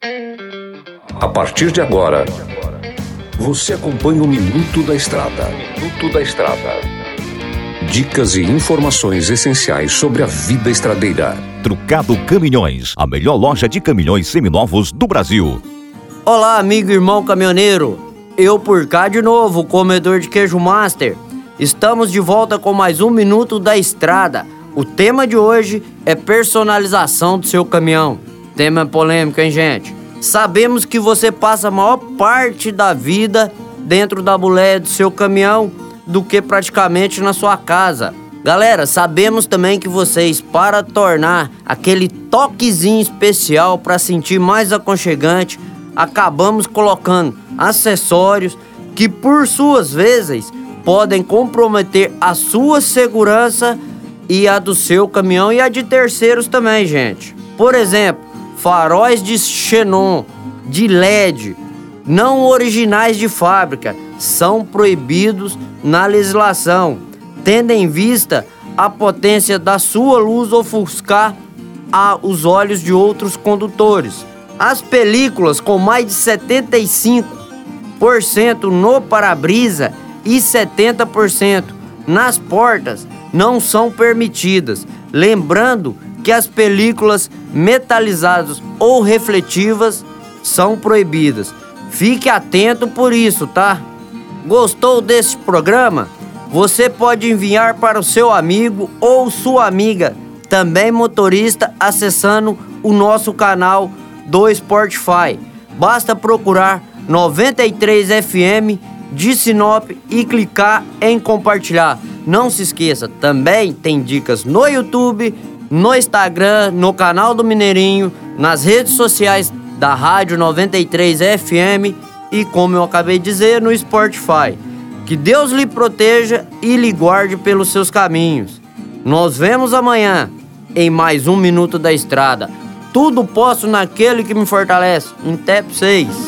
A partir de agora, você acompanha o Minuto da Estrada. Minuto da Estrada. Dicas e informações essenciais sobre a vida estradeira. Trucado Caminhões, a melhor loja de caminhões seminovos do Brasil. Olá, amigo e irmão caminhoneiro. Eu por cá de novo, comedor de queijo master. Estamos de volta com mais um Minuto da Estrada. O tema de hoje é personalização do seu caminhão. Tema polêmico, hein, gente? Sabemos que você passa a maior parte da vida dentro da boleia do seu caminhão do que praticamente na sua casa. Galera, sabemos também que vocês, para tornar aquele toquezinho especial para sentir mais aconchegante, acabamos colocando acessórios que, por suas vezes, podem comprometer a sua segurança e a do seu caminhão e a de terceiros também, gente. Por exemplo, faróis de xenon, de LED, não originais de fábrica, são proibidos na legislação, tendo em vista a potência da sua luz ofuscar a, os olhos de outros condutores. As películas com mais de 75% no para-brisa e 70% nas portas não são permitidas. Lembrando que as películas metalizadas ou refletivas são proibidas. Fique atento por isso, tá? Gostou desse programa? Você pode enviar para o seu amigo ou sua amiga, também motorista, acessando o nosso canal do Spotify. Basta procurar 93 FM de Sinop e clicar em compartilhar. Não se esqueça, também tem dicas no YouTube no Instagram, no canal do Mineirinho, nas redes sociais da Rádio 93 FM e, como eu acabei de dizer, no Spotify. Que Deus lhe proteja e lhe guarde pelos seus caminhos. Nós vemos amanhã em mais um Minuto da Estrada. Tudo posso naquele que me fortalece. Até pra vocês.